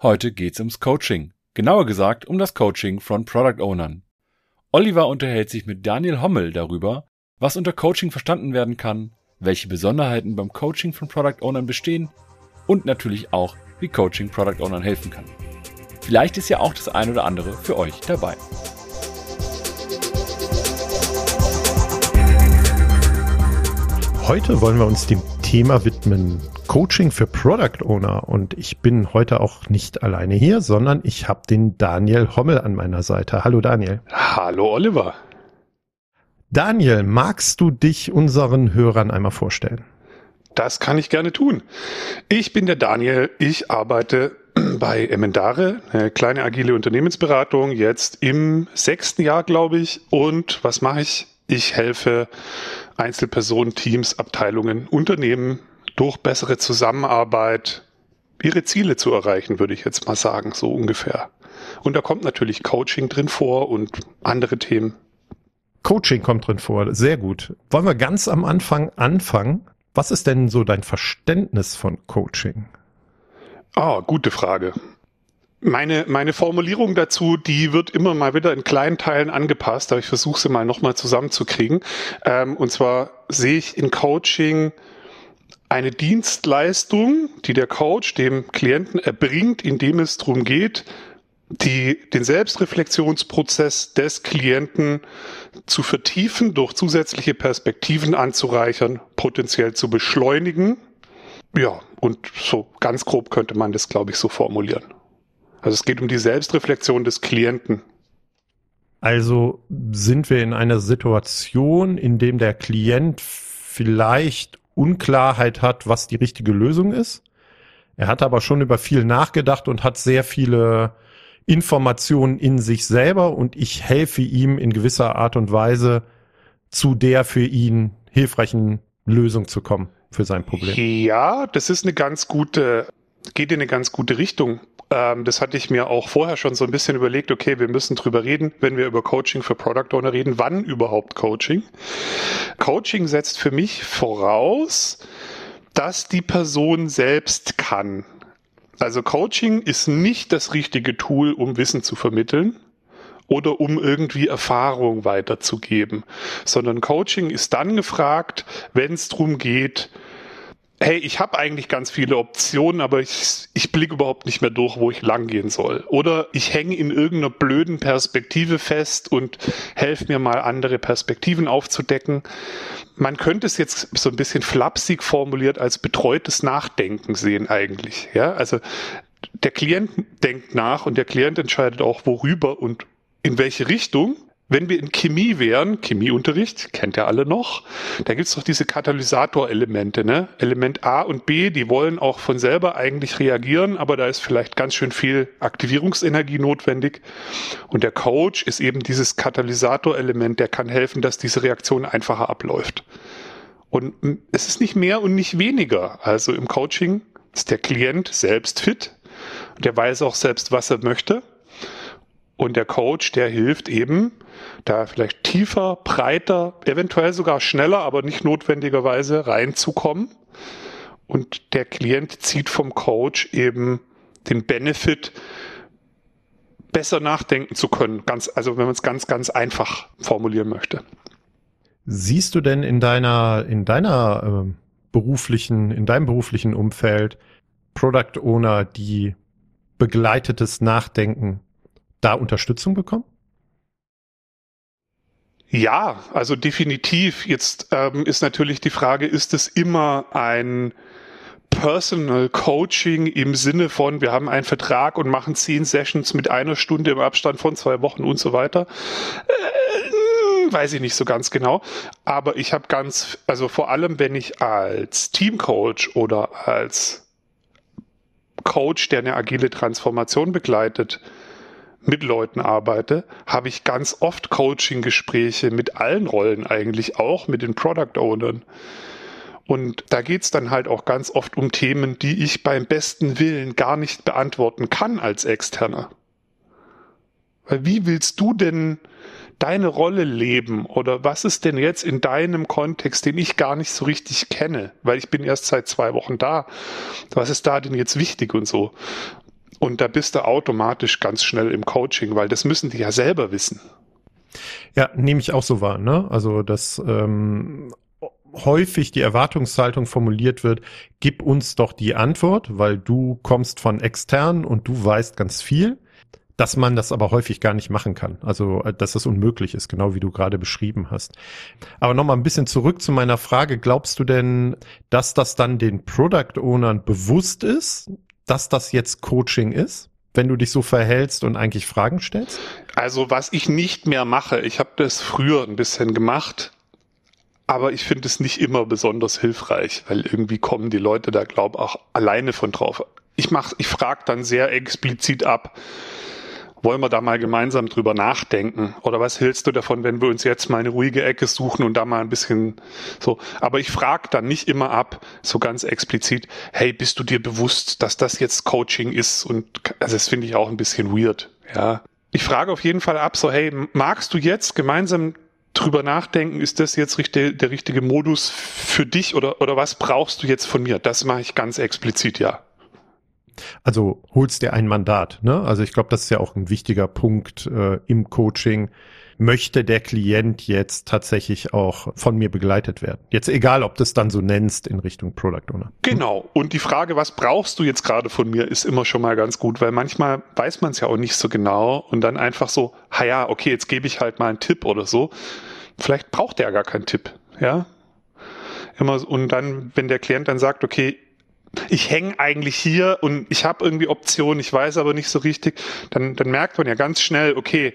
Heute geht's ums Coaching. Genauer gesagt um das Coaching von Product Ownern. Oliver unterhält sich mit Daniel Hommel darüber, was unter Coaching verstanden werden kann, welche Besonderheiten beim Coaching von Product Ownern bestehen und natürlich auch, wie Coaching Product Ownern helfen kann. Vielleicht ist ja auch das ein oder andere für euch dabei. Heute wollen wir uns dem Thema widmen. Coaching für Product Owner. Und ich bin heute auch nicht alleine hier, sondern ich habe den Daniel Hommel an meiner Seite. Hallo Daniel. Hallo Oliver. Daniel, magst du dich unseren Hörern einmal vorstellen? Das kann ich gerne tun. Ich bin der Daniel. Ich arbeite bei Emendare, eine kleine agile Unternehmensberatung, jetzt im sechsten Jahr, glaube ich. Und was mache ich? Ich helfe Einzelpersonen, Teams, Abteilungen, Unternehmen durch bessere Zusammenarbeit ihre Ziele zu erreichen, würde ich jetzt mal sagen, so ungefähr. Und da kommt natürlich Coaching drin vor und andere Themen. Coaching kommt drin vor, sehr gut. Wollen wir ganz am Anfang anfangen? Was ist denn so dein Verständnis von Coaching? Ah, gute Frage. Meine, meine Formulierung dazu, die wird immer mal wieder in kleinen Teilen angepasst, aber ich versuche sie mal nochmal zusammenzukriegen. Ähm, und zwar sehe ich in Coaching eine Dienstleistung, die der Coach dem Klienten erbringt, indem es darum geht, die, den Selbstreflexionsprozess des Klienten zu vertiefen, durch zusätzliche Perspektiven anzureichern, potenziell zu beschleunigen. Ja, und so ganz grob könnte man das, glaube ich, so formulieren. Also es geht um die Selbstreflexion des Klienten. Also sind wir in einer Situation, in dem der Klient vielleicht Unklarheit hat, was die richtige Lösung ist. Er hat aber schon über viel nachgedacht und hat sehr viele Informationen in sich selber und ich helfe ihm in gewisser Art und Weise zu der für ihn hilfreichen Lösung zu kommen für sein Problem. Ja, das ist eine ganz gute, geht in eine ganz gute Richtung. Ähm, das hatte ich mir auch vorher schon so ein bisschen überlegt, okay, wir müssen drüber reden, wenn wir über Coaching für Product Owner reden, wann überhaupt Coaching? Coaching setzt für mich voraus, dass die Person selbst kann. Also Coaching ist nicht das richtige Tool, um Wissen zu vermitteln oder um irgendwie Erfahrung weiterzugeben, sondern Coaching ist dann gefragt, wenn es darum geht, hey, ich habe eigentlich ganz viele Optionen, aber ich, ich blicke überhaupt nicht mehr durch, wo ich langgehen soll. Oder ich hänge in irgendeiner blöden Perspektive fest und helfe mir mal andere Perspektiven aufzudecken. Man könnte es jetzt so ein bisschen flapsig formuliert als betreutes Nachdenken sehen eigentlich. Ja, also der Klient denkt nach und der Klient entscheidet auch worüber und in welche Richtung. Wenn wir in Chemie wären, Chemieunterricht, kennt ihr alle noch, da gibt's doch diese Katalysatorelemente, ne? Element A und B, die wollen auch von selber eigentlich reagieren, aber da ist vielleicht ganz schön viel Aktivierungsenergie notwendig. Und der Coach ist eben dieses Katalysatorelement, der kann helfen, dass diese Reaktion einfacher abläuft. Und es ist nicht mehr und nicht weniger. Also im Coaching ist der Klient selbst fit, der weiß auch selbst, was er möchte und der Coach, der hilft eben, da vielleicht tiefer, breiter, eventuell sogar schneller, aber nicht notwendigerweise reinzukommen. Und der Klient zieht vom Coach eben den Benefit, besser nachdenken zu können. Ganz, also wenn man es ganz, ganz einfach formulieren möchte. Siehst du denn in deiner, in deiner äh, beruflichen, in deinem beruflichen Umfeld Product Owner, die begleitetes Nachdenken da Unterstützung bekommen? Ja, also definitiv. Jetzt ähm, ist natürlich die Frage, ist es immer ein Personal Coaching im Sinne von, wir haben einen Vertrag und machen zehn Sessions mit einer Stunde im Abstand von zwei Wochen und so weiter. Äh, weiß ich nicht so ganz genau. Aber ich habe ganz, also vor allem, wenn ich als Teamcoach oder als Coach, der eine agile Transformation begleitet, mit Leuten arbeite, habe ich ganz oft Coaching-Gespräche mit allen Rollen eigentlich, auch mit den Product Ownern. Und da geht's dann halt auch ganz oft um Themen, die ich beim besten Willen gar nicht beantworten kann als Externer. Weil wie willst du denn deine Rolle leben oder was ist denn jetzt in deinem Kontext, den ich gar nicht so richtig kenne, weil ich bin erst seit zwei Wochen da. Was ist da denn jetzt wichtig und so? Und da bist du automatisch ganz schnell im Coaching, weil das müssen die ja selber wissen. Ja, nehme ich auch so wahr. Ne? Also, dass ähm, häufig die Erwartungshaltung formuliert wird, gib uns doch die Antwort, weil du kommst von extern und du weißt ganz viel dass man das aber häufig gar nicht machen kann. Also, äh, dass das unmöglich ist, genau wie du gerade beschrieben hast. Aber nochmal ein bisschen zurück zu meiner Frage. Glaubst du denn, dass das dann den Product Ownern bewusst ist, dass das jetzt Coaching ist? wenn du dich so verhältst und eigentlich Fragen stellst? Also was ich nicht mehr mache, ich habe das früher ein bisschen gemacht, aber ich finde es nicht immer besonders hilfreich, weil irgendwie kommen die Leute da, glaube auch alleine von drauf. Ich mach, ich frage dann sehr explizit ab, wollen wir da mal gemeinsam drüber nachdenken? Oder was hältst du davon, wenn wir uns jetzt mal eine ruhige Ecke suchen und da mal ein bisschen so? Aber ich frage dann nicht immer ab, so ganz explizit, hey, bist du dir bewusst, dass das jetzt Coaching ist? Und also das finde ich auch ein bisschen weird, ja. Ich frage auf jeden Fall ab, so, hey, magst du jetzt gemeinsam drüber nachdenken, ist das jetzt richtig, der richtige Modus für dich oder, oder was brauchst du jetzt von mir? Das mache ich ganz explizit, ja. Also holst dir ein Mandat. Ne? Also ich glaube, das ist ja auch ein wichtiger Punkt äh, im Coaching. Möchte der Klient jetzt tatsächlich auch von mir begleitet werden? Jetzt egal, ob du es dann so nennst in Richtung Product Owner. Genau. Und die Frage, was brauchst du jetzt gerade von mir, ist immer schon mal ganz gut, weil manchmal weiß man es ja auch nicht so genau und dann einfach so, ha ja, okay, jetzt gebe ich halt mal einen Tipp oder so. Vielleicht braucht der gar keinen Tipp, ja. Immer, und dann, wenn der Klient dann sagt, okay, ich hänge eigentlich hier und ich habe irgendwie Optionen, ich weiß aber nicht so richtig, dann, dann merkt man ja ganz schnell, okay,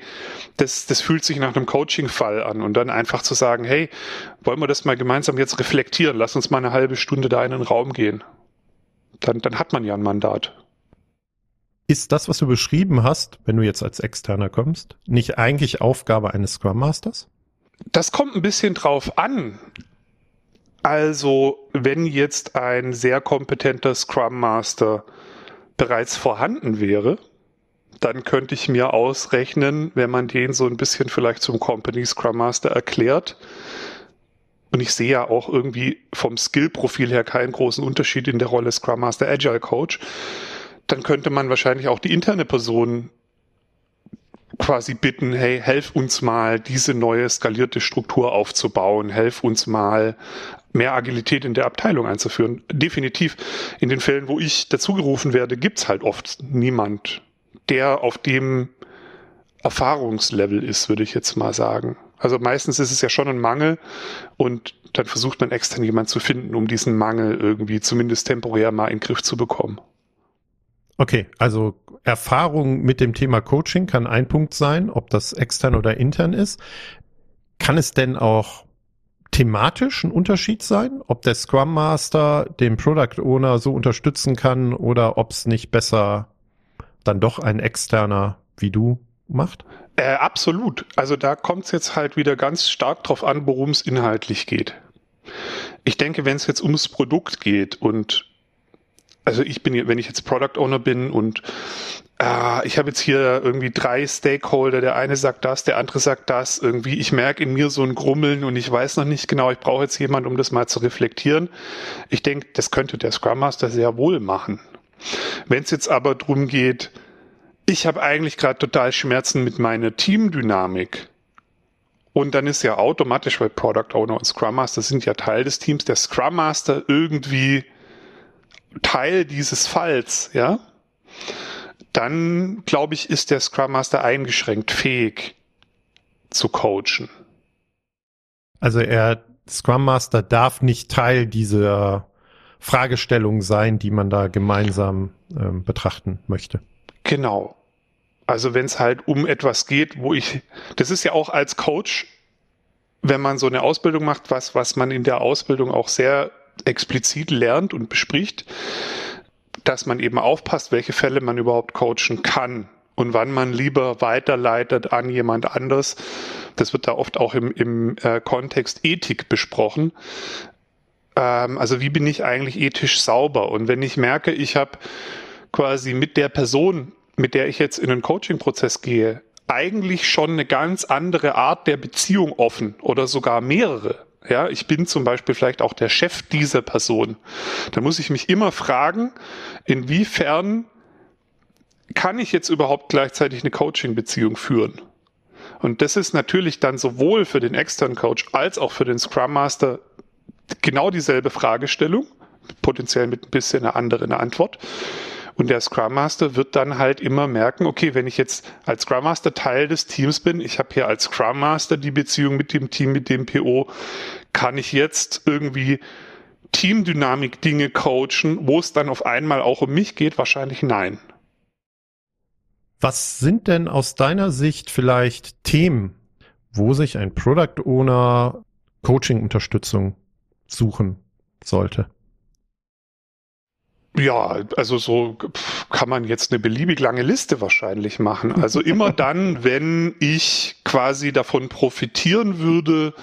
das, das fühlt sich nach einem Coaching-Fall an und dann einfach zu sagen, hey, wollen wir das mal gemeinsam jetzt reflektieren, lass uns mal eine halbe Stunde da in den Raum gehen. Dann, dann hat man ja ein Mandat. Ist das, was du beschrieben hast, wenn du jetzt als Externer kommst, nicht eigentlich Aufgabe eines Scrum Masters? Das kommt ein bisschen drauf an. Also, wenn jetzt ein sehr kompetenter Scrum Master bereits vorhanden wäre, dann könnte ich mir ausrechnen, wenn man den so ein bisschen vielleicht zum Company Scrum Master erklärt. Und ich sehe ja auch irgendwie vom Skill-Profil her keinen großen Unterschied in der Rolle Scrum Master Agile Coach. Dann könnte man wahrscheinlich auch die interne Person quasi bitten, hey, helf uns mal, diese neue skalierte Struktur aufzubauen, helf uns mal, mehr Agilität in der Abteilung einzuführen. Definitiv. In den Fällen, wo ich dazugerufen werde, gibt's halt oft niemand, der auf dem Erfahrungslevel ist, würde ich jetzt mal sagen. Also meistens ist es ja schon ein Mangel und dann versucht man extern jemand zu finden, um diesen Mangel irgendwie zumindest temporär mal in den Griff zu bekommen. Okay, also Erfahrung mit dem Thema Coaching kann ein Punkt sein, ob das extern oder intern ist. Kann es denn auch thematisch ein Unterschied sein, ob der Scrum Master den Product Owner so unterstützen kann oder ob es nicht besser dann doch ein externer wie du macht? Äh, absolut. Also da kommt es jetzt halt wieder ganz stark drauf an, worum es inhaltlich geht. Ich denke, wenn es jetzt ums Produkt geht und also ich bin, wenn ich jetzt Product Owner bin und äh, ich habe jetzt hier irgendwie drei Stakeholder, der eine sagt das, der andere sagt das, irgendwie, ich merke in mir so ein Grummeln und ich weiß noch nicht genau, ich brauche jetzt jemanden, um das mal zu reflektieren. Ich denke, das könnte der Scrum Master sehr wohl machen. Wenn es jetzt aber darum geht, ich habe eigentlich gerade total Schmerzen mit meiner Teamdynamik. Und dann ist ja automatisch, weil Product Owner und Scrum Master sind ja Teil des Teams, der Scrum Master irgendwie Teil dieses Falls, ja, dann glaube ich, ist der Scrum Master eingeschränkt fähig zu coachen. Also er, Scrum Master darf nicht Teil dieser Fragestellung sein, die man da gemeinsam ähm, betrachten möchte. Genau. Also wenn es halt um etwas geht, wo ich, das ist ja auch als Coach, wenn man so eine Ausbildung macht, was, was man in der Ausbildung auch sehr explizit lernt und bespricht, dass man eben aufpasst, welche Fälle man überhaupt coachen kann und wann man lieber weiterleitet an jemand anders. Das wird da oft auch im, im äh, Kontext Ethik besprochen. Ähm, also wie bin ich eigentlich ethisch sauber? Und wenn ich merke, ich habe quasi mit der Person, mit der ich jetzt in einen Coaching-Prozess gehe, eigentlich schon eine ganz andere Art der Beziehung offen oder sogar mehrere, ja, ich bin zum Beispiel vielleicht auch der Chef dieser Person. Da muss ich mich immer fragen, inwiefern kann ich jetzt überhaupt gleichzeitig eine Coaching-Beziehung führen? Und das ist natürlich dann sowohl für den externen Coach als auch für den Scrum Master genau dieselbe Fragestellung, potenziell mit ein bisschen einer anderen Antwort. Und der Scrum Master wird dann halt immer merken, okay, wenn ich jetzt als Scrum Master Teil des Teams bin, ich habe hier als Scrum Master die Beziehung mit dem Team, mit dem PO, kann ich jetzt irgendwie Teamdynamik Dinge coachen, wo es dann auf einmal auch um mich geht? Wahrscheinlich nein. Was sind denn aus deiner Sicht vielleicht Themen, wo sich ein Product Owner Coaching-Unterstützung suchen sollte? Ja, also so kann man jetzt eine beliebig lange Liste wahrscheinlich machen. Also immer dann, wenn ich quasi davon profitieren würde,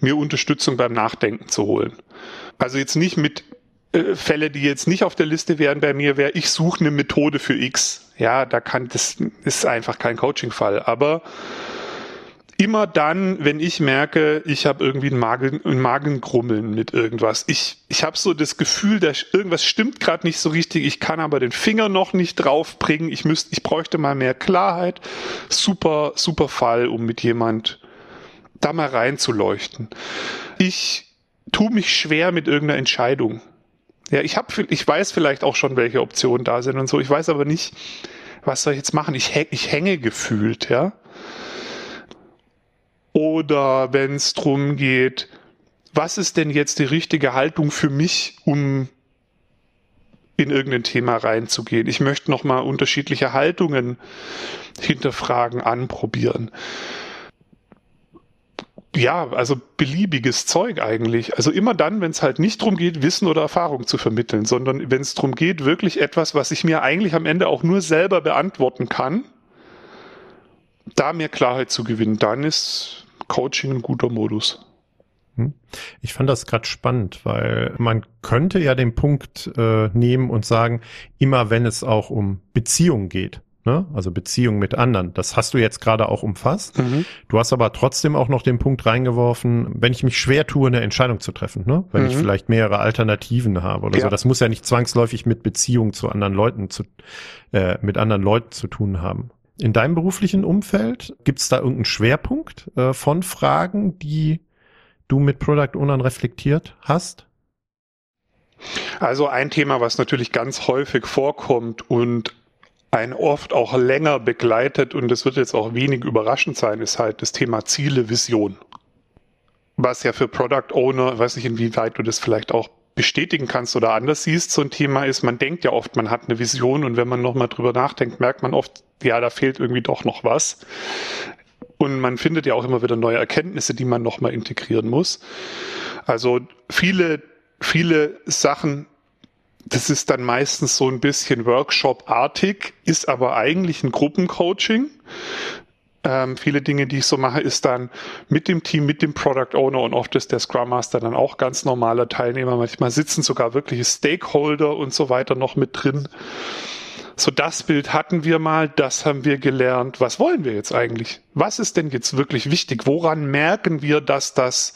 mir Unterstützung beim Nachdenken zu holen. Also jetzt nicht mit äh, Fälle, die jetzt nicht auf der Liste wären bei mir, wäre ich suche eine Methode für X. Ja, da kann das ist einfach kein Coaching-Fall. Aber immer dann, wenn ich merke, ich habe irgendwie ein, Magen, ein Magengrummeln mit irgendwas. Ich, ich habe so das Gefühl, dass irgendwas stimmt gerade nicht so richtig. Ich kann aber den Finger noch nicht draufbringen. Ich müsste, ich bräuchte mal mehr Klarheit. Super, super Fall, um mit jemand da mal reinzuleuchten. Ich tue mich schwer mit irgendeiner Entscheidung. Ja, ich habe, ich weiß vielleicht auch schon, welche Optionen da sind und so. Ich weiß aber nicht, was soll ich jetzt machen? Ich, ich hänge gefühlt, ja. Oder wenn es drum geht, was ist denn jetzt die richtige Haltung für mich, um in irgendein Thema reinzugehen? Ich möchte nochmal unterschiedliche Haltungen hinterfragen, anprobieren ja, also beliebiges Zeug eigentlich. Also immer dann, wenn es halt nicht drum geht, Wissen oder Erfahrung zu vermitteln, sondern wenn es drum geht, wirklich etwas, was ich mir eigentlich am Ende auch nur selber beantworten kann, da mehr Klarheit zu gewinnen, dann ist Coaching ein guter Modus. Hm. Ich fand das gerade spannend, weil man könnte ja den Punkt äh, nehmen und sagen, immer wenn es auch um Beziehungen geht, ne? also Beziehung mit anderen. Das hast du jetzt gerade auch umfasst. Mhm. Du hast aber trotzdem auch noch den Punkt reingeworfen, wenn ich mich schwer tue, eine Entscheidung zu treffen, ne? wenn mhm. ich vielleicht mehrere Alternativen habe oder ja. so. Das muss ja nicht zwangsläufig mit Beziehung zu anderen Leuten zu, äh, mit anderen Leuten zu tun haben. In deinem beruflichen Umfeld gibt es da irgendeinen Schwerpunkt äh, von Fragen, die du mit Product Ownern reflektiert hast? Also ein Thema, was natürlich ganz häufig vorkommt und ein oft auch länger begleitet und es wird jetzt auch wenig überraschend sein, ist halt das Thema Ziele, Vision. Was ja für Product Owner, weiß nicht inwieweit du das vielleicht auch bestätigen kannst oder anders siehst, so ein Thema ist, man denkt ja oft, man hat eine Vision und wenn man nochmal drüber nachdenkt, merkt man oft, ja, da fehlt irgendwie doch noch was. Und man findet ja auch immer wieder neue Erkenntnisse, die man nochmal integrieren muss. Also viele, viele Sachen das ist dann meistens so ein bisschen Workshop-artig, ist aber eigentlich ein Gruppencoaching. Ähm, viele Dinge, die ich so mache, ist dann mit dem Team, mit dem Product Owner und oft ist der Scrum Master dann auch ganz normaler Teilnehmer. Manchmal sitzen sogar wirkliche Stakeholder und so weiter noch mit drin. So, das Bild hatten wir mal, das haben wir gelernt. Was wollen wir jetzt eigentlich? Was ist denn jetzt wirklich wichtig? Woran merken wir, dass das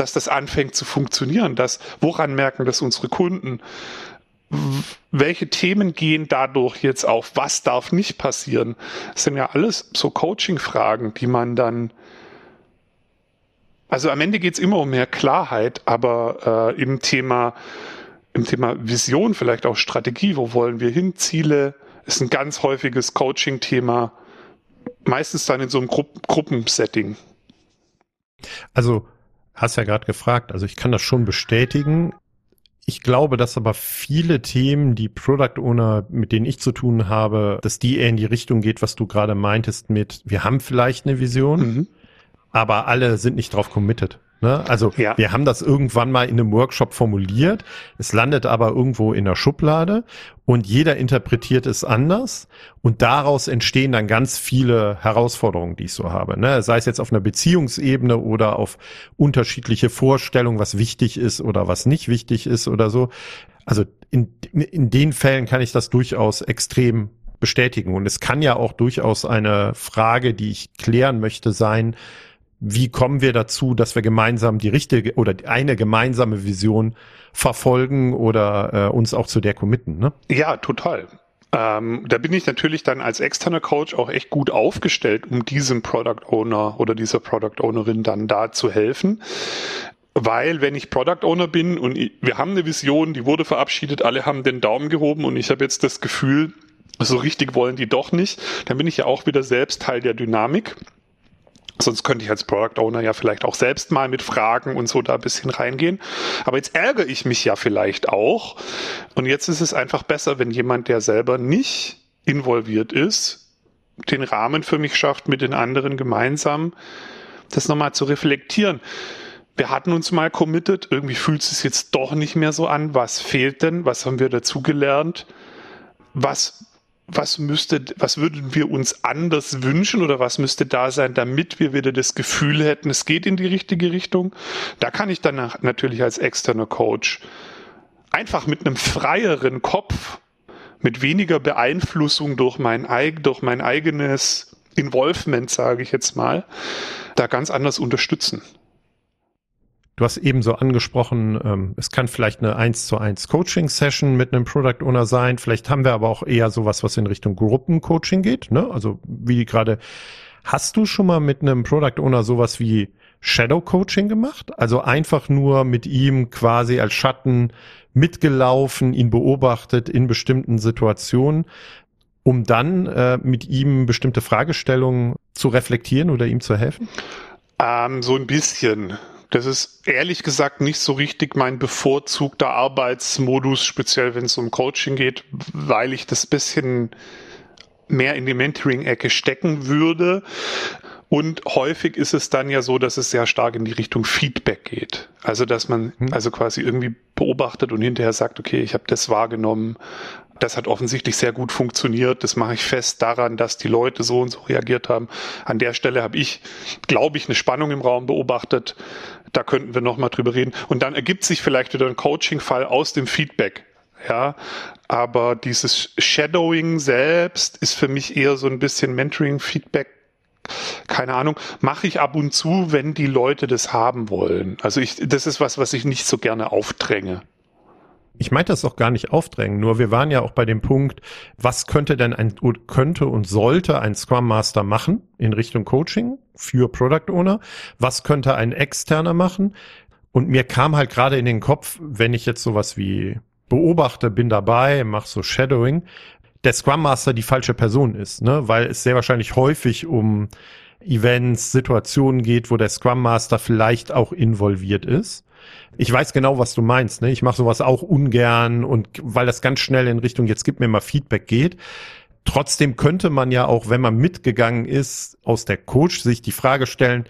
dass das anfängt zu funktionieren. Dass, woran merken das unsere Kunden? Welche Themen gehen dadurch jetzt auf? Was darf nicht passieren? Das sind ja alles so Coaching-Fragen, die man dann also am Ende geht es immer um mehr Klarheit, aber äh, im Thema im Thema Vision, vielleicht auch Strategie, wo wollen wir hin, Ziele, ist ein ganz häufiges Coaching-Thema, meistens dann in so einem Gru Gruppensetting. Also hast ja gerade gefragt, also ich kann das schon bestätigen. Ich glaube, dass aber viele Themen, die Product Owner, mit denen ich zu tun habe, dass die eher in die Richtung geht, was du gerade meintest mit, wir haben vielleicht eine Vision, mhm. aber alle sind nicht drauf committed. Ne? Also ja. wir haben das irgendwann mal in einem Workshop formuliert, es landet aber irgendwo in der Schublade und jeder interpretiert es anders und daraus entstehen dann ganz viele Herausforderungen, die ich so habe. Ne? Sei es jetzt auf einer Beziehungsebene oder auf unterschiedliche Vorstellungen, was wichtig ist oder was nicht wichtig ist oder so. Also in, in den Fällen kann ich das durchaus extrem bestätigen und es kann ja auch durchaus eine Frage, die ich klären möchte, sein, wie kommen wir dazu, dass wir gemeinsam die richtige oder eine gemeinsame Vision verfolgen oder äh, uns auch zu der committen, ne? Ja, total. Ähm, da bin ich natürlich dann als externer Coach auch echt gut aufgestellt, um diesem Product Owner oder dieser Product Ownerin dann da zu helfen. Weil wenn ich Product Owner bin und ich, wir haben eine Vision, die wurde verabschiedet, alle haben den Daumen gehoben und ich habe jetzt das Gefühl, so richtig wollen die doch nicht, dann bin ich ja auch wieder selbst Teil der Dynamik. Sonst könnte ich als Product Owner ja vielleicht auch selbst mal mit Fragen und so da ein bisschen reingehen. Aber jetzt ärgere ich mich ja vielleicht auch. Und jetzt ist es einfach besser, wenn jemand, der selber nicht involviert ist, den Rahmen für mich schafft, mit den anderen gemeinsam das nochmal zu reflektieren. Wir hatten uns mal committed, irgendwie fühlt es sich jetzt doch nicht mehr so an. Was fehlt denn? Was haben wir dazugelernt? Was was müsste, was würden wir uns anders wünschen oder was müsste da sein, damit wir wieder das Gefühl hätten, es geht in die richtige Richtung? Da kann ich dann natürlich als externer Coach einfach mit einem freieren Kopf, mit weniger Beeinflussung durch mein, durch mein eigenes Involvement, sage ich jetzt mal, da ganz anders unterstützen. Du hast eben so angesprochen, ähm, es kann vielleicht eine 1 zu 1 Coaching-Session mit einem Product Owner sein. Vielleicht haben wir aber auch eher sowas, was in Richtung Gruppencoaching geht. Ne? Also wie gerade, hast du schon mal mit einem Product Owner sowas wie Shadow Coaching gemacht? Also einfach nur mit ihm quasi als Schatten mitgelaufen, ihn beobachtet in bestimmten Situationen, um dann äh, mit ihm bestimmte Fragestellungen zu reflektieren oder ihm zu helfen? Ähm, so ein bisschen. Das ist ehrlich gesagt nicht so richtig mein bevorzugter Arbeitsmodus, speziell wenn es um Coaching geht, weil ich das bisschen mehr in die Mentoring-Ecke stecken würde. Und häufig ist es dann ja so, dass es sehr stark in die Richtung Feedback geht. Also dass man hm. also quasi irgendwie beobachtet und hinterher sagt, okay, ich habe das wahrgenommen, das hat offensichtlich sehr gut funktioniert. Das mache ich fest daran, dass die Leute so und so reagiert haben. An der Stelle habe ich, glaube ich, eine Spannung im Raum beobachtet. Da könnten wir nochmal drüber reden. Und dann ergibt sich vielleicht wieder ein Coaching-Fall aus dem Feedback. Ja, aber dieses Shadowing selbst ist für mich eher so ein bisschen Mentoring-Feedback keine Ahnung, mache ich ab und zu, wenn die Leute das haben wollen. Also ich, das ist was, was ich nicht so gerne aufdränge. Ich meinte das auch gar nicht aufdrängen, nur wir waren ja auch bei dem Punkt, was könnte denn ein, könnte und sollte ein Scrum Master machen in Richtung Coaching für Product Owner? Was könnte ein externer machen? Und mir kam halt gerade in den Kopf, wenn ich jetzt sowas wie beobachte, bin dabei, mach so Shadowing, der Scrum Master die falsche Person ist, ne? Weil es sehr wahrscheinlich häufig um Events, Situationen geht, wo der Scrum Master vielleicht auch involviert ist. Ich weiß genau, was du meinst. Ne? Ich mache sowas auch ungern und weil das ganz schnell in Richtung, jetzt gib mir mal Feedback geht. Trotzdem könnte man ja auch, wenn man mitgegangen ist, aus der Coach-Sicht die Frage stellen,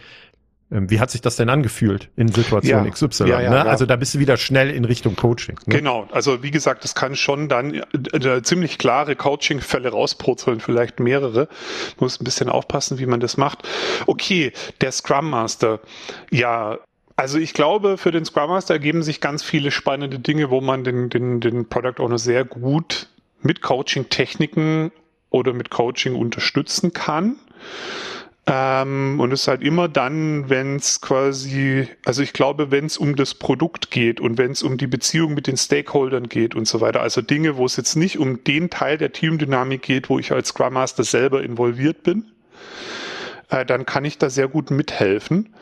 ähm, wie hat sich das denn angefühlt in Situation ja, XY? Ja, ja, ne? Also da bist du wieder schnell in Richtung Coaching. Ne? Genau, also wie gesagt, das kann schon dann äh, äh, ziemlich klare Coaching-Fälle rauspurzeln, vielleicht mehrere. Muss ein bisschen aufpassen, wie man das macht. Okay, der Scrum Master. Ja, also ich glaube, für den Scrum Master ergeben sich ganz viele spannende Dinge, wo man den, den, den Product Owner sehr gut mit Coaching-Techniken oder mit Coaching unterstützen kann. Ähm, und es ist halt immer dann, wenn es quasi, also ich glaube, wenn es um das Produkt geht und wenn es um die Beziehung mit den Stakeholdern geht und so weiter, also Dinge, wo es jetzt nicht um den Teil der Teamdynamik geht, wo ich als Scrum Master selber involviert bin, äh, dann kann ich da sehr gut mithelfen.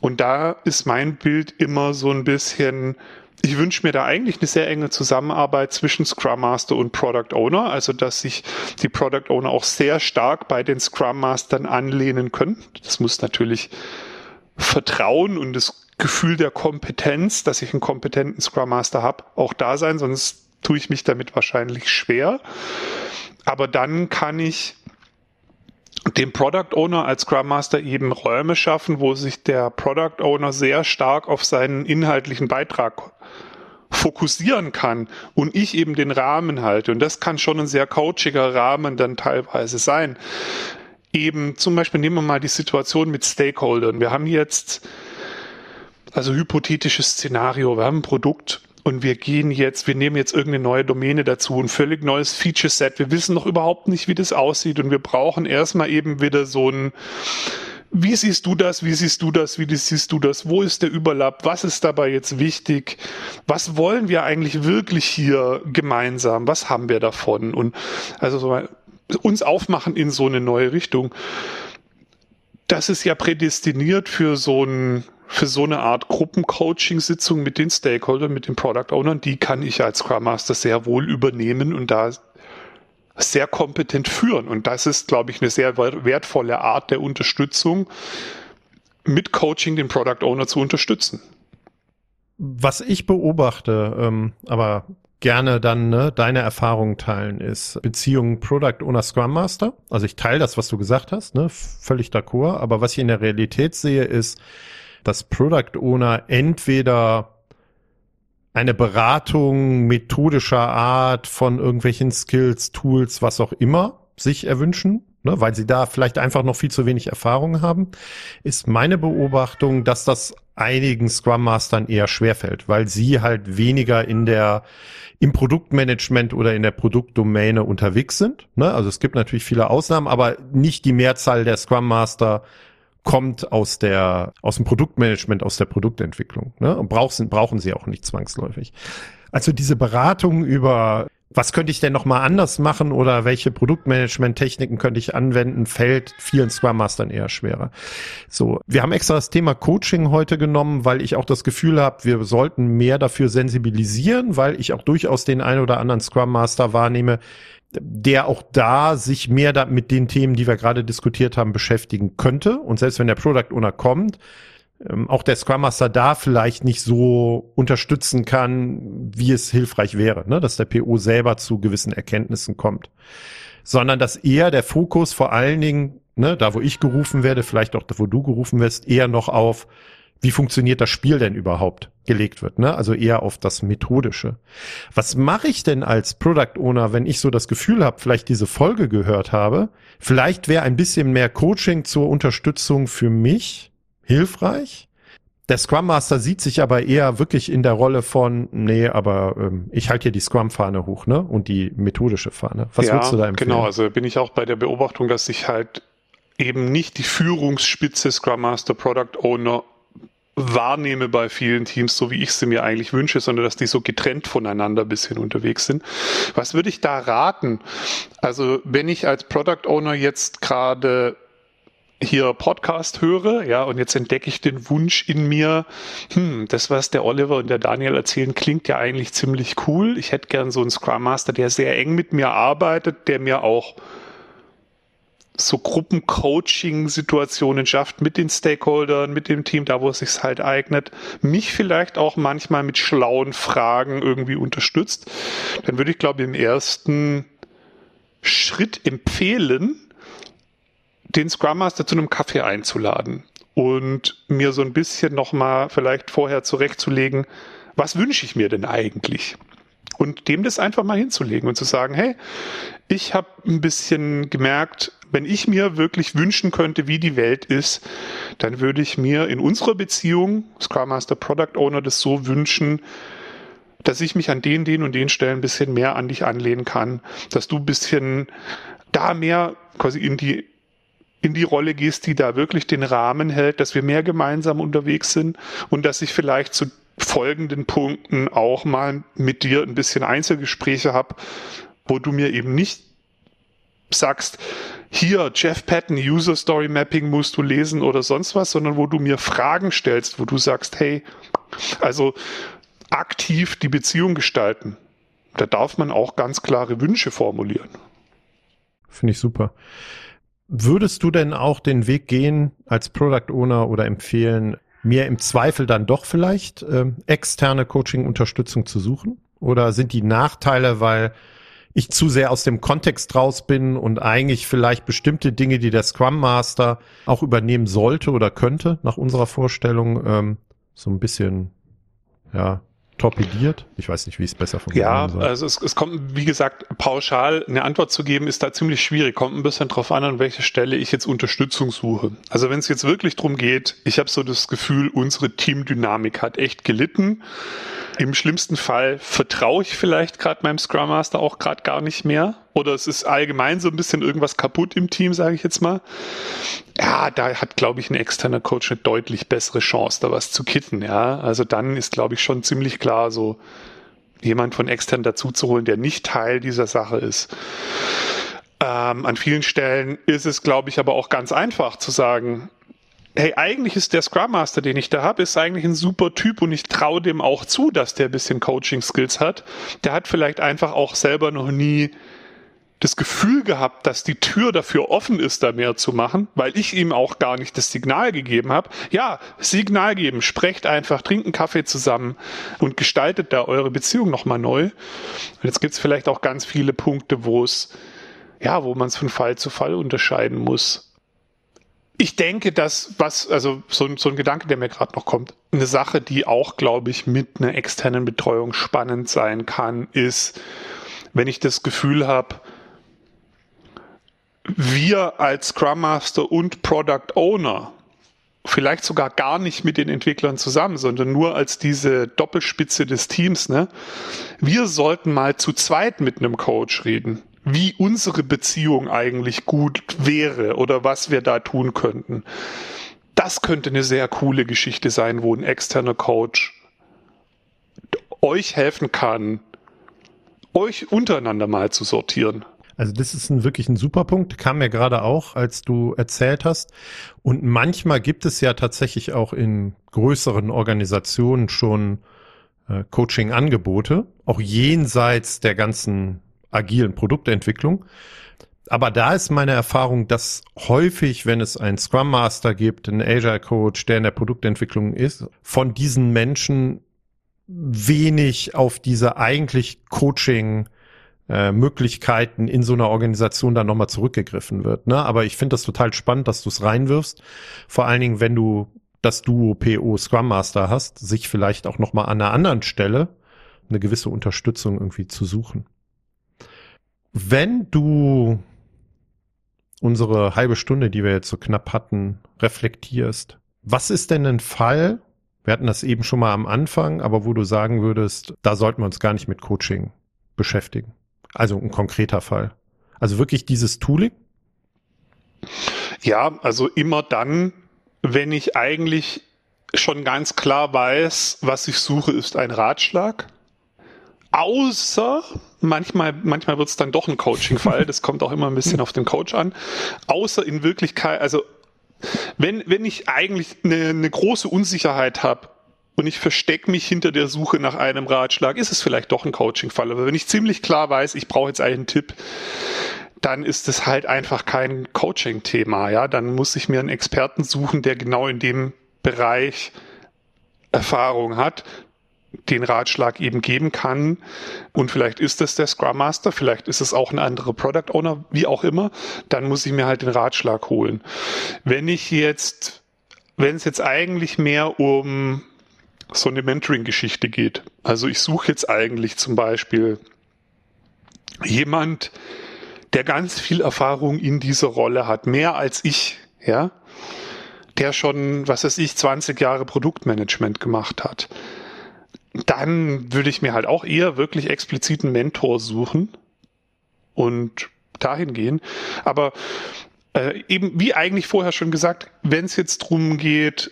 Und da ist mein Bild immer so ein bisschen, ich wünsche mir da eigentlich eine sehr enge Zusammenarbeit zwischen Scrum Master und Product Owner, also dass sich die Product Owner auch sehr stark bei den Scrum Mastern anlehnen können. Das muss natürlich Vertrauen und das Gefühl der Kompetenz, dass ich einen kompetenten Scrum Master habe, auch da sein, sonst tue ich mich damit wahrscheinlich schwer. Aber dann kann ich dem Product Owner als Scrum Master eben Räume schaffen, wo sich der Product Owner sehr stark auf seinen inhaltlichen Beitrag fokussieren kann und ich eben den Rahmen halte. Und das kann schon ein sehr coachiger Rahmen dann teilweise sein. Eben zum Beispiel nehmen wir mal die Situation mit Stakeholdern. Wir haben jetzt, also hypothetisches Szenario, wir haben ein Produkt, und wir gehen jetzt, wir nehmen jetzt irgendeine neue Domäne dazu, ein völlig neues Feature-Set. Wir wissen noch überhaupt nicht, wie das aussieht und wir brauchen erstmal eben wieder so ein wie siehst du das? Wie siehst du das? Wie siehst du das? Wo ist der Überlapp? Was ist dabei jetzt wichtig? Was wollen wir eigentlich wirklich hier gemeinsam? Was haben wir davon? Und also so uns aufmachen in so eine neue Richtung. Das ist ja prädestiniert für so ein für so eine Art Gruppencoaching-Sitzung mit den Stakeholdern, mit den Product Ownern, die kann ich als Scrum Master sehr wohl übernehmen und da sehr kompetent führen. Und das ist, glaube ich, eine sehr wertvolle Art der Unterstützung, mit Coaching den Product Owner zu unterstützen. Was ich beobachte, ähm, aber gerne dann ne, deine Erfahrungen teilen, ist Beziehung Product Owner Scrum Master. Also ich teile das, was du gesagt hast, ne, völlig d'accord. Aber was ich in der Realität sehe, ist, dass Product Owner entweder eine Beratung methodischer Art von irgendwelchen Skills, Tools, was auch immer sich erwünschen, ne, weil sie da vielleicht einfach noch viel zu wenig Erfahrung haben, ist meine Beobachtung, dass das einigen Scrum Mastern eher schwerfällt, weil sie halt weniger in der im Produktmanagement oder in der Produktdomäne unterwegs sind. Ne? Also es gibt natürlich viele Ausnahmen, aber nicht die Mehrzahl der Scrum Master kommt aus der, aus dem Produktmanagement, aus der Produktentwicklung. Ne? Und brauchen, brauchen sie auch nicht zwangsläufig. Also diese Beratung über was könnte ich denn noch mal anders machen oder welche Produktmanagement-Techniken könnte ich anwenden, fällt vielen Scrum Mastern eher schwerer. So, wir haben extra das Thema Coaching heute genommen, weil ich auch das Gefühl habe, wir sollten mehr dafür sensibilisieren, weil ich auch durchaus den ein oder anderen Scrum Master wahrnehme, der auch da sich mehr da mit den Themen, die wir gerade diskutiert haben, beschäftigen könnte. Und selbst wenn der Product Owner kommt, ähm, auch der Scrum Master da vielleicht nicht so unterstützen kann, wie es hilfreich wäre, ne? dass der PO selber zu gewissen Erkenntnissen kommt. Sondern dass eher der Fokus vor allen Dingen, ne, da wo ich gerufen werde, vielleicht auch da wo du gerufen wirst, eher noch auf wie funktioniert das Spiel denn überhaupt gelegt wird, ne? Also eher auf das Methodische. Was mache ich denn als Product Owner, wenn ich so das Gefühl habe, vielleicht diese Folge gehört habe? Vielleicht wäre ein bisschen mehr Coaching zur Unterstützung für mich hilfreich. Der Scrum Master sieht sich aber eher wirklich in der Rolle von, nee, aber ähm, ich halte hier die Scrum-Fahne hoch, ne? Und die methodische Fahne. Was ja, würdest du da empfehlen? Genau, also bin ich auch bei der Beobachtung, dass ich halt eben nicht die Führungsspitze Scrum Master Product Owner wahrnehme bei vielen Teams, so wie ich sie mir eigentlich wünsche, sondern dass die so getrennt voneinander ein bisschen unterwegs sind. Was würde ich da raten? Also wenn ich als Product Owner jetzt gerade hier Podcast höre, ja, und jetzt entdecke ich den Wunsch in mir, hm, das, was der Oliver und der Daniel erzählen, klingt ja eigentlich ziemlich cool. Ich hätte gern so einen Scrum Master, der sehr eng mit mir arbeitet, der mir auch so Gruppencoaching-Situationen schafft mit den Stakeholdern, mit dem Team, da wo es sich halt eignet, mich vielleicht auch manchmal mit schlauen Fragen irgendwie unterstützt, dann würde ich glaube im ersten Schritt empfehlen, den Scrum Master zu einem Kaffee einzuladen und mir so ein bisschen nochmal vielleicht vorher zurechtzulegen, was wünsche ich mir denn eigentlich? Und dem das einfach mal hinzulegen und zu sagen, hey, ich habe ein bisschen gemerkt, wenn ich mir wirklich wünschen könnte, wie die Welt ist, dann würde ich mir in unserer Beziehung, Scrum Master Product Owner, das so wünschen, dass ich mich an den, den und den Stellen ein bisschen mehr an dich anlehnen kann, dass du ein bisschen da mehr quasi in die in die Rolle gehst, die da wirklich den Rahmen hält, dass wir mehr gemeinsam unterwegs sind und dass ich vielleicht zu folgenden Punkten auch mal mit dir ein bisschen Einzelgespräche habe, wo du mir eben nicht sagst, hier Jeff Patton User Story Mapping musst du lesen oder sonst was, sondern wo du mir Fragen stellst, wo du sagst, hey, also aktiv die Beziehung gestalten. Da darf man auch ganz klare Wünsche formulieren. Finde ich super. Würdest du denn auch den Weg gehen als Product Owner oder empfehlen, mir im Zweifel dann doch vielleicht äh, externe Coaching-Unterstützung zu suchen? Oder sind die Nachteile, weil ich zu sehr aus dem Kontext raus bin und eigentlich vielleicht bestimmte Dinge, die der Scrum Master auch übernehmen sollte oder könnte, nach unserer Vorstellung, ähm, so ein bisschen, ja, torpediert. Ich weiß nicht, wie es besser funktioniert. Ja, also es, es kommt, wie gesagt, pauschal eine Antwort zu geben, ist da ziemlich schwierig. Kommt ein bisschen drauf an, an welcher Stelle ich jetzt Unterstützung suche. Also wenn es jetzt wirklich darum geht, ich habe so das Gefühl, unsere Teamdynamik hat echt gelitten. Im schlimmsten Fall vertraue ich vielleicht gerade meinem Scrum Master auch gerade gar nicht mehr oder es ist allgemein so ein bisschen irgendwas kaputt im Team, sage ich jetzt mal. Ja, da hat, glaube ich, ein externer Coach eine deutlich bessere Chance, da was zu kitten. Ja, also dann ist, glaube ich, schon ziemlich klar, so jemand von extern dazu zu holen, der nicht Teil dieser Sache ist. Ähm, an vielen Stellen ist es, glaube ich, aber auch ganz einfach zu sagen, hey, eigentlich ist der Scrum Master, den ich da habe, ist eigentlich ein super Typ und ich traue dem auch zu, dass der ein bisschen Coaching-Skills hat. Der hat vielleicht einfach auch selber noch nie das Gefühl gehabt, dass die Tür dafür offen ist, da mehr zu machen, weil ich ihm auch gar nicht das Signal gegeben habe. Ja, Signal geben, sprecht einfach, trinkt einen Kaffee zusammen und gestaltet da eure Beziehung nochmal neu. Und jetzt gibt's vielleicht auch ganz viele Punkte, wo es, ja, wo man es von Fall zu Fall unterscheiden muss ich denke, dass was, also so, so ein Gedanke, der mir gerade noch kommt, eine Sache, die auch, glaube ich, mit einer externen Betreuung spannend sein kann, ist, wenn ich das Gefühl habe, wir als Scrum Master und Product Owner, vielleicht sogar gar nicht mit den Entwicklern zusammen, sondern nur als diese Doppelspitze des Teams, ne? Wir sollten mal zu zweit mit einem Coach reden wie unsere Beziehung eigentlich gut wäre oder was wir da tun könnten. Das könnte eine sehr coole Geschichte sein, wo ein externer Coach euch helfen kann, euch untereinander mal zu sortieren. Also das ist ein, wirklich ein super Punkt, kam mir gerade auch, als du erzählt hast. Und manchmal gibt es ja tatsächlich auch in größeren Organisationen schon äh, Coaching-Angebote, auch jenseits der ganzen agilen Produktentwicklung. Aber da ist meine Erfahrung, dass häufig, wenn es einen Scrum Master gibt, einen Agile Coach, der in der Produktentwicklung ist, von diesen Menschen wenig auf diese eigentlich Coaching äh, Möglichkeiten in so einer Organisation dann nochmal zurückgegriffen wird. Ne? Aber ich finde das total spannend, dass du es reinwirfst. Vor allen Dingen, wenn du das Duo PO Scrum Master hast, sich vielleicht auch nochmal an einer anderen Stelle eine gewisse Unterstützung irgendwie zu suchen. Wenn du unsere halbe Stunde, die wir jetzt so knapp hatten, reflektierst, was ist denn ein Fall, wir hatten das eben schon mal am Anfang, aber wo du sagen würdest, da sollten wir uns gar nicht mit Coaching beschäftigen. Also ein konkreter Fall. Also wirklich dieses Tooling? Ja, also immer dann, wenn ich eigentlich schon ganz klar weiß, was ich suche, ist ein Ratschlag. Außer manchmal, manchmal wird es dann doch ein Coaching-Fall. Das kommt auch immer ein bisschen auf den Coach an. Außer in Wirklichkeit, also wenn, wenn ich eigentlich eine, eine große Unsicherheit habe und ich verstecke mich hinter der Suche nach einem Ratschlag, ist es vielleicht doch ein Coaching-Fall. Aber wenn ich ziemlich klar weiß, ich brauche jetzt einen Tipp, dann ist es halt einfach kein Coaching-Thema. Ja, dann muss ich mir einen Experten suchen, der genau in dem Bereich Erfahrung hat den Ratschlag eben geben kann. Und vielleicht ist es der Scrum Master, vielleicht ist es auch ein anderer Product Owner, wie auch immer. Dann muss ich mir halt den Ratschlag holen. Wenn ich jetzt, wenn es jetzt eigentlich mehr um so eine Mentoring-Geschichte geht. Also ich suche jetzt eigentlich zum Beispiel jemand, der ganz viel Erfahrung in dieser Rolle hat, mehr als ich, ja, der schon, was weiß ich, 20 Jahre Produktmanagement gemacht hat dann würde ich mir halt auch eher wirklich expliziten Mentor suchen und dahin gehen. Aber äh, eben, wie eigentlich vorher schon gesagt, wenn es jetzt drum geht,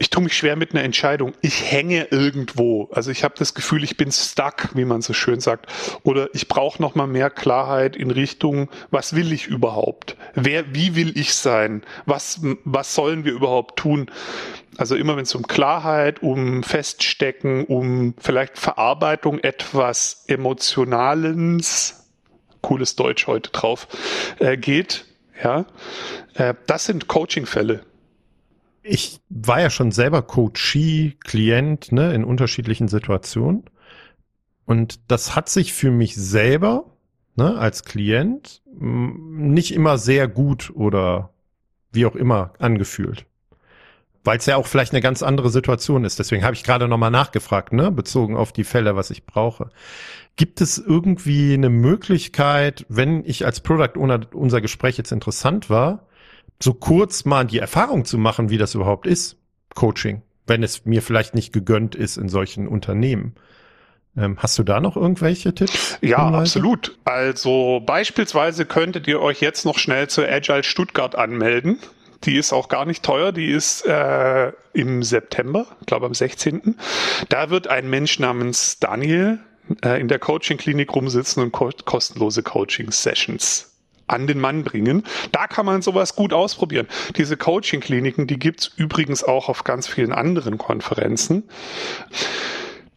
ich tue mich schwer mit einer Entscheidung. Ich hänge irgendwo. Also ich habe das Gefühl, ich bin stuck, wie man so schön sagt. Oder ich brauche noch mal mehr Klarheit in Richtung, was will ich überhaupt? Wer, wie will ich sein? Was, was sollen wir überhaupt tun? Also immer wenn es um Klarheit, um Feststecken, um vielleicht Verarbeitung etwas Emotionalens, cooles Deutsch heute drauf, äh, geht, ja, äh, das sind Coaching-Fälle ich war ja schon selber Coachee, Klient, ne, in unterschiedlichen Situationen. Und das hat sich für mich selber, ne, als Klient nicht immer sehr gut oder wie auch immer angefühlt. Weil es ja auch vielleicht eine ganz andere Situation ist. Deswegen habe ich gerade nochmal nachgefragt, ne, bezogen auf die Fälle, was ich brauche. Gibt es irgendwie eine Möglichkeit, wenn ich als Product Owner unser Gespräch jetzt interessant war, so kurz mal die Erfahrung zu machen, wie das überhaupt ist, Coaching, wenn es mir vielleicht nicht gegönnt ist in solchen Unternehmen. Ähm, hast du da noch irgendwelche Tipps? Ja, Hinweise? absolut. Also beispielsweise könntet ihr euch jetzt noch schnell zur Agile Stuttgart anmelden. Die ist auch gar nicht teuer, die ist äh, im September, glaube am 16. Da wird ein Mensch namens Daniel äh, in der Coaching-Klinik rumsitzen und ko kostenlose Coaching-Sessions an den Mann bringen. Da kann man sowas gut ausprobieren. Diese Coaching-Kliniken, die gibt's übrigens auch auf ganz vielen anderen Konferenzen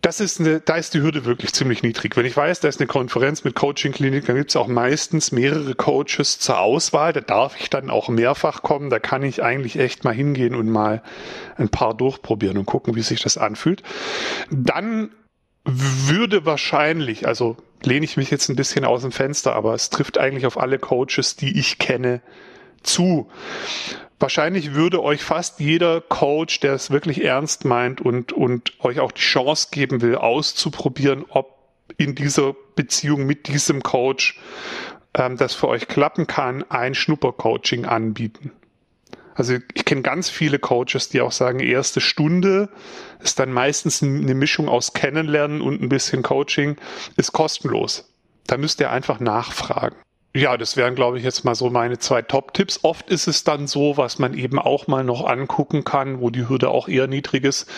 das ist eine, da ist die Hürde wirklich ziemlich niedrig. Wenn ich weiß, da ist eine Konferenz mit Coaching-Klinik, dann gibt es auch meistens mehrere Coaches zur Auswahl. Da darf ich dann auch mehrfach kommen. Da kann ich eigentlich echt mal hingehen und mal ein paar durchprobieren und gucken, wie sich das anfühlt. Dann würde wahrscheinlich, also lehne ich mich jetzt ein bisschen aus dem Fenster, aber es trifft eigentlich auf alle Coaches, die ich kenne, zu wahrscheinlich würde euch fast jeder Coach, der es wirklich ernst meint und, und euch auch die Chance geben will, auszuprobieren, ob in dieser Beziehung mit diesem Coach ähm, das für euch klappen kann, ein Schnuppercoaching anbieten. Also ich kenne ganz viele Coaches, die auch sagen, erste Stunde ist dann meistens eine Mischung aus Kennenlernen und ein bisschen Coaching, ist kostenlos. Da müsst ihr einfach nachfragen. Ja, das wären, glaube ich, jetzt mal so meine zwei Top-Tipps. Oft ist es dann so, was man eben auch mal noch angucken kann, wo die Hürde auch eher niedrig ist.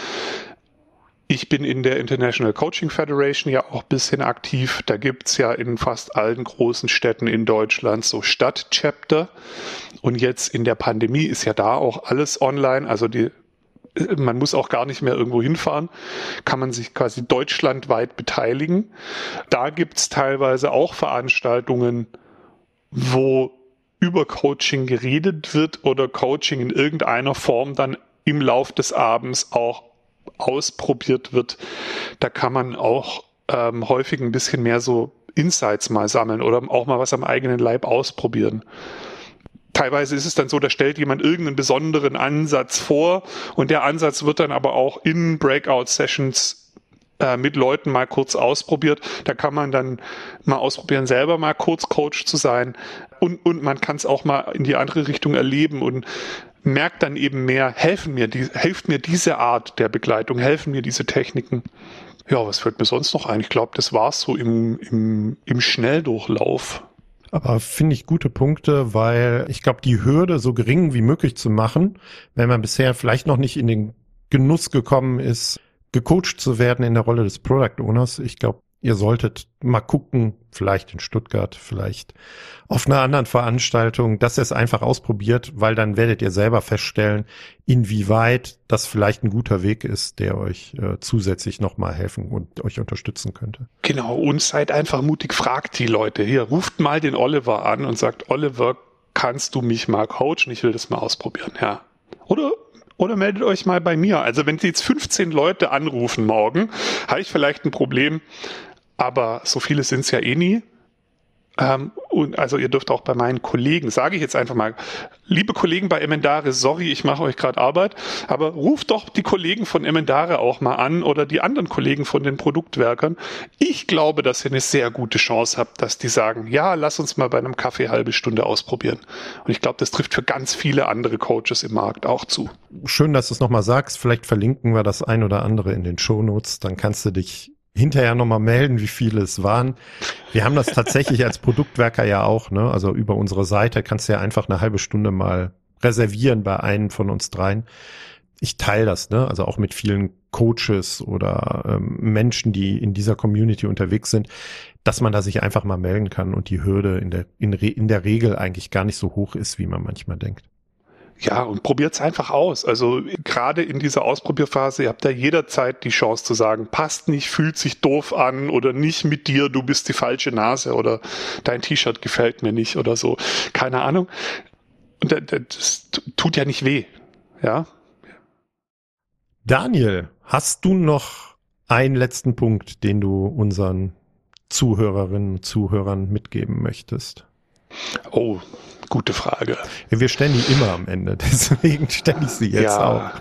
Ich bin in der International Coaching Federation ja auch bisschen aktiv. Da gibt's ja in fast allen großen Städten in Deutschland so Stadtchapter. Und jetzt in der Pandemie ist ja da auch alles online. Also die, man muss auch gar nicht mehr irgendwo hinfahren, kann man sich quasi deutschlandweit beteiligen. Da gibt's teilweise auch Veranstaltungen, wo über Coaching geredet wird oder Coaching in irgendeiner Form dann im Lauf des Abends auch ausprobiert wird. Da kann man auch ähm, häufig ein bisschen mehr so Insights mal sammeln oder auch mal was am eigenen Leib ausprobieren. Teilweise ist es dann so, da stellt jemand irgendeinen besonderen Ansatz vor und der Ansatz wird dann aber auch in Breakout-Sessions äh, mit Leuten mal kurz ausprobiert. Da kann man dann mal ausprobieren, selber mal kurz Coach zu sein. Und, und man kann es auch mal in die andere Richtung erleben und merkt dann eben mehr, helfen mir, die, hilft mir diese Art der Begleitung, helfen mir diese Techniken. Ja, was fällt mir sonst noch ein? Ich glaube, das war's so im, im, im Schnelldurchlauf. Aber finde ich gute Punkte, weil ich glaube, die Hürde so gering wie möglich zu machen, wenn man bisher vielleicht noch nicht in den Genuss gekommen ist, gecoacht zu werden in der Rolle des Product Owners. Ich glaube, ihr solltet mal gucken, vielleicht in Stuttgart, vielleicht auf einer anderen Veranstaltung, dass ihr es einfach ausprobiert, weil dann werdet ihr selber feststellen, inwieweit das vielleicht ein guter Weg ist, der euch äh, zusätzlich nochmal helfen und euch unterstützen könnte. Genau, und seid einfach mutig, fragt die Leute hier, ruft mal den Oliver an und sagt, Oliver, kannst du mich mal coachen? Ich will das mal ausprobieren, ja. Oder oder meldet euch mal bei mir. Also wenn Sie jetzt 15 Leute anrufen morgen, habe ich vielleicht ein Problem, aber so viele sind es ja eh nie. Ähm, und also ihr dürft auch bei meinen Kollegen, sage ich jetzt einfach mal, liebe Kollegen bei Emendare, sorry, ich mache euch gerade Arbeit, aber ruft doch die Kollegen von Emendare auch mal an oder die anderen Kollegen von den Produktwerkern. Ich glaube, dass ihr eine sehr gute Chance habt, dass die sagen, ja, lass uns mal bei einem Kaffee halbe Stunde ausprobieren. Und ich glaube, das trifft für ganz viele andere Coaches im Markt auch zu. Schön, dass du es nochmal sagst. Vielleicht verlinken wir das ein oder andere in den Shownotes. Dann kannst du dich hinterher nochmal melden, wie viele es waren. Wir haben das tatsächlich als Produktwerker ja auch, ne? Also über unsere Seite kannst du ja einfach eine halbe Stunde mal reservieren bei einem von uns dreien. Ich teile das, ne? Also auch mit vielen Coaches oder ähm, Menschen, die in dieser Community unterwegs sind, dass man da sich einfach mal melden kann und die Hürde in der, in, in der Regel eigentlich gar nicht so hoch ist, wie man manchmal denkt. Ja, und probiert's einfach aus. Also gerade in dieser Ausprobierphase, ihr habt ja jederzeit die Chance zu sagen, passt nicht, fühlt sich doof an oder nicht mit dir, du bist die falsche Nase oder dein T-Shirt gefällt mir nicht oder so. Keine Ahnung. Und das tut ja nicht weh. Ja. Daniel, hast du noch einen letzten Punkt, den du unseren Zuhörerinnen und Zuhörern mitgeben möchtest? Oh, Gute Frage. Wir stellen die immer am Ende, deswegen stelle ich sie jetzt ja. auch.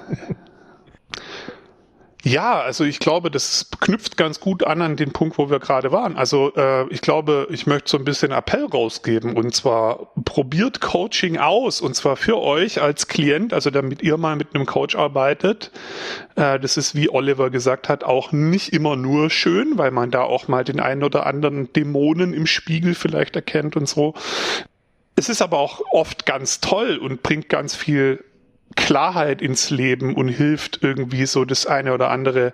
Ja, also ich glaube, das knüpft ganz gut an an den Punkt, wo wir gerade waren. Also äh, ich glaube, ich möchte so ein bisschen Appell rausgeben und zwar probiert Coaching aus und zwar für euch als Klient, also damit ihr mal mit einem Coach arbeitet. Äh, das ist, wie Oliver gesagt hat, auch nicht immer nur schön, weil man da auch mal den einen oder anderen Dämonen im Spiegel vielleicht erkennt und so. Es ist aber auch oft ganz toll und bringt ganz viel Klarheit ins Leben und hilft irgendwie so das eine oder andere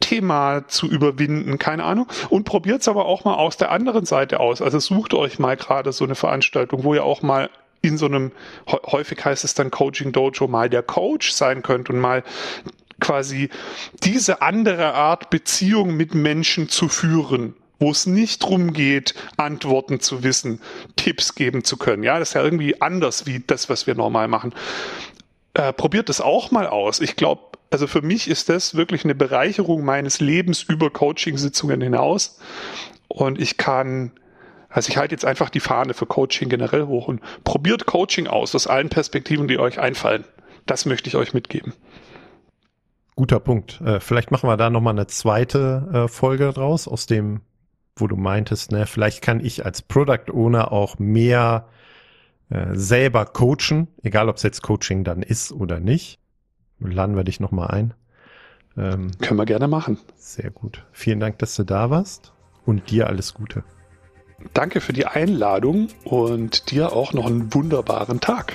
Thema zu überwinden, keine Ahnung. Und probiert es aber auch mal aus der anderen Seite aus. Also sucht euch mal gerade so eine Veranstaltung, wo ihr auch mal in so einem, häufig heißt es dann Coaching Dojo, mal der Coach sein könnt und mal quasi diese andere Art Beziehung mit Menschen zu führen wo es nicht drum geht, Antworten zu wissen, Tipps geben zu können. Ja, das ist ja irgendwie anders wie das, was wir normal machen. Äh, probiert das auch mal aus. Ich glaube, also für mich ist das wirklich eine Bereicherung meines Lebens über Coaching-Sitzungen hinaus. Und ich kann, also ich halte jetzt einfach die Fahne für Coaching generell hoch und probiert Coaching aus aus allen Perspektiven, die euch einfallen. Das möchte ich euch mitgeben. Guter Punkt. Äh, vielleicht machen wir da nochmal eine zweite äh, Folge draus, aus dem, wo du meintest, ne, vielleicht kann ich als Product Owner auch mehr äh, selber coachen, egal ob es jetzt Coaching dann ist oder nicht. Laden wir dich nochmal ein. Ähm, Können wir gerne machen. Sehr gut. Vielen Dank, dass du da warst und dir alles Gute. Danke für die Einladung und dir auch noch einen wunderbaren Tag.